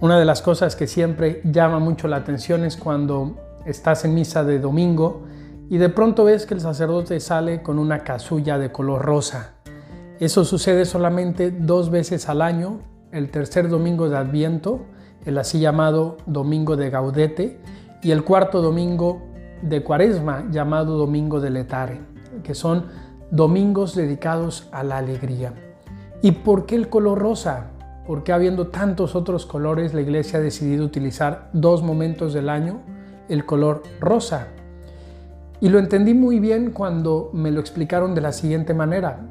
Una de las cosas que siempre llama mucho la atención es cuando estás en misa de domingo y de pronto ves que el sacerdote sale con una casulla de color rosa. Eso sucede solamente dos veces al año, el tercer domingo de Adviento, el así llamado Domingo de Gaudete, y el cuarto domingo de Cuaresma, llamado Domingo de Letare, que son domingos dedicados a la alegría. ¿Y por qué el color rosa? Porque habiendo tantos otros colores, la iglesia ha decidido utilizar dos momentos del año el color rosa. Y lo entendí muy bien cuando me lo explicaron de la siguiente manera.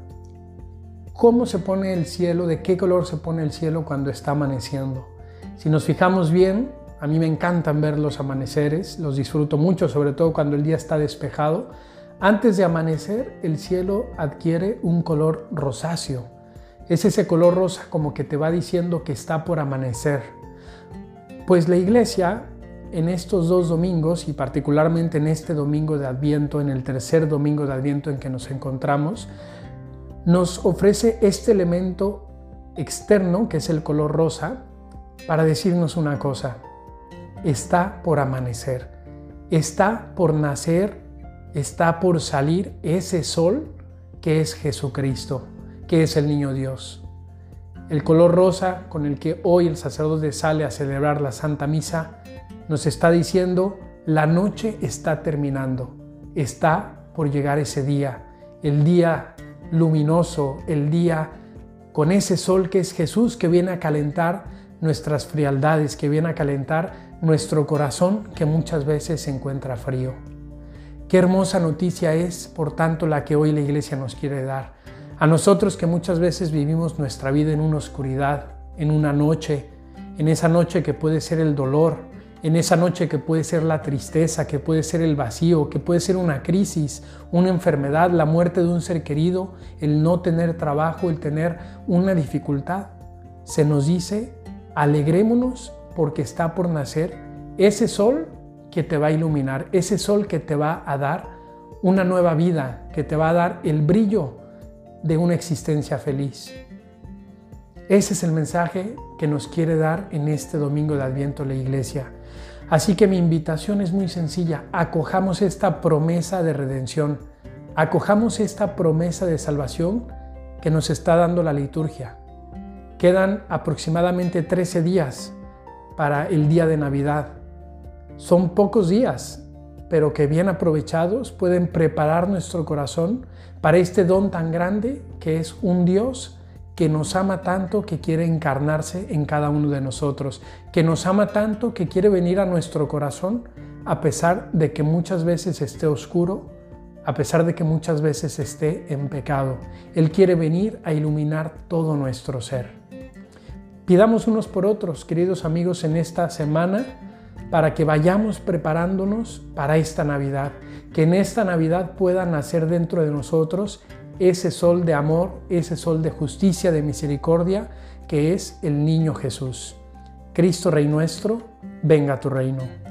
¿Cómo se pone el cielo? ¿De qué color se pone el cielo cuando está amaneciendo? Si nos fijamos bien, a mí me encantan ver los amaneceres, los disfruto mucho, sobre todo cuando el día está despejado. Antes de amanecer, el cielo adquiere un color rosáceo. Es ese color rosa como que te va diciendo que está por amanecer. Pues la iglesia en estos dos domingos y particularmente en este domingo de Adviento, en el tercer domingo de Adviento en que nos encontramos, nos ofrece este elemento externo, que es el color rosa, para decirnos una cosa. Está por amanecer, está por nacer, está por salir ese sol que es Jesucristo, que es el niño Dios. El color rosa con el que hoy el sacerdote sale a celebrar la Santa Misa nos está diciendo, la noche está terminando, está por llegar ese día, el día luminoso, el día con ese sol que es Jesús que viene a calentar nuestras frialdades, que viene a calentar nuestro corazón que muchas veces se encuentra frío. Qué hermosa noticia es, por tanto, la que hoy la iglesia nos quiere dar. A nosotros que muchas veces vivimos nuestra vida en una oscuridad, en una noche, en esa noche que puede ser el dolor, en esa noche que puede ser la tristeza, que puede ser el vacío, que puede ser una crisis, una enfermedad, la muerte de un ser querido, el no tener trabajo, el tener una dificultad. Se nos dice, alegrémonos porque está por nacer ese sol que te va a iluminar, ese sol que te va a dar una nueva vida, que te va a dar el brillo de una existencia feliz. Ese es el mensaje que nos quiere dar en este domingo de Adviento la Iglesia. Así que mi invitación es muy sencilla. Acojamos esta promesa de redención. Acojamos esta promesa de salvación que nos está dando la liturgia. Quedan aproximadamente 13 días para el día de Navidad. Son pocos días, pero que bien aprovechados pueden preparar nuestro corazón para este don tan grande que es un Dios que nos ama tanto que quiere encarnarse en cada uno de nosotros, que nos ama tanto que quiere venir a nuestro corazón a pesar de que muchas veces esté oscuro, a pesar de que muchas veces esté en pecado. Él quiere venir a iluminar todo nuestro ser. Pidamos unos por otros, queridos amigos, en esta semana para que vayamos preparándonos para esta Navidad, que en esta Navidad pueda nacer dentro de nosotros ese sol de amor, ese sol de justicia, de misericordia, que es el niño Jesús. Cristo Rey nuestro, venga a tu reino.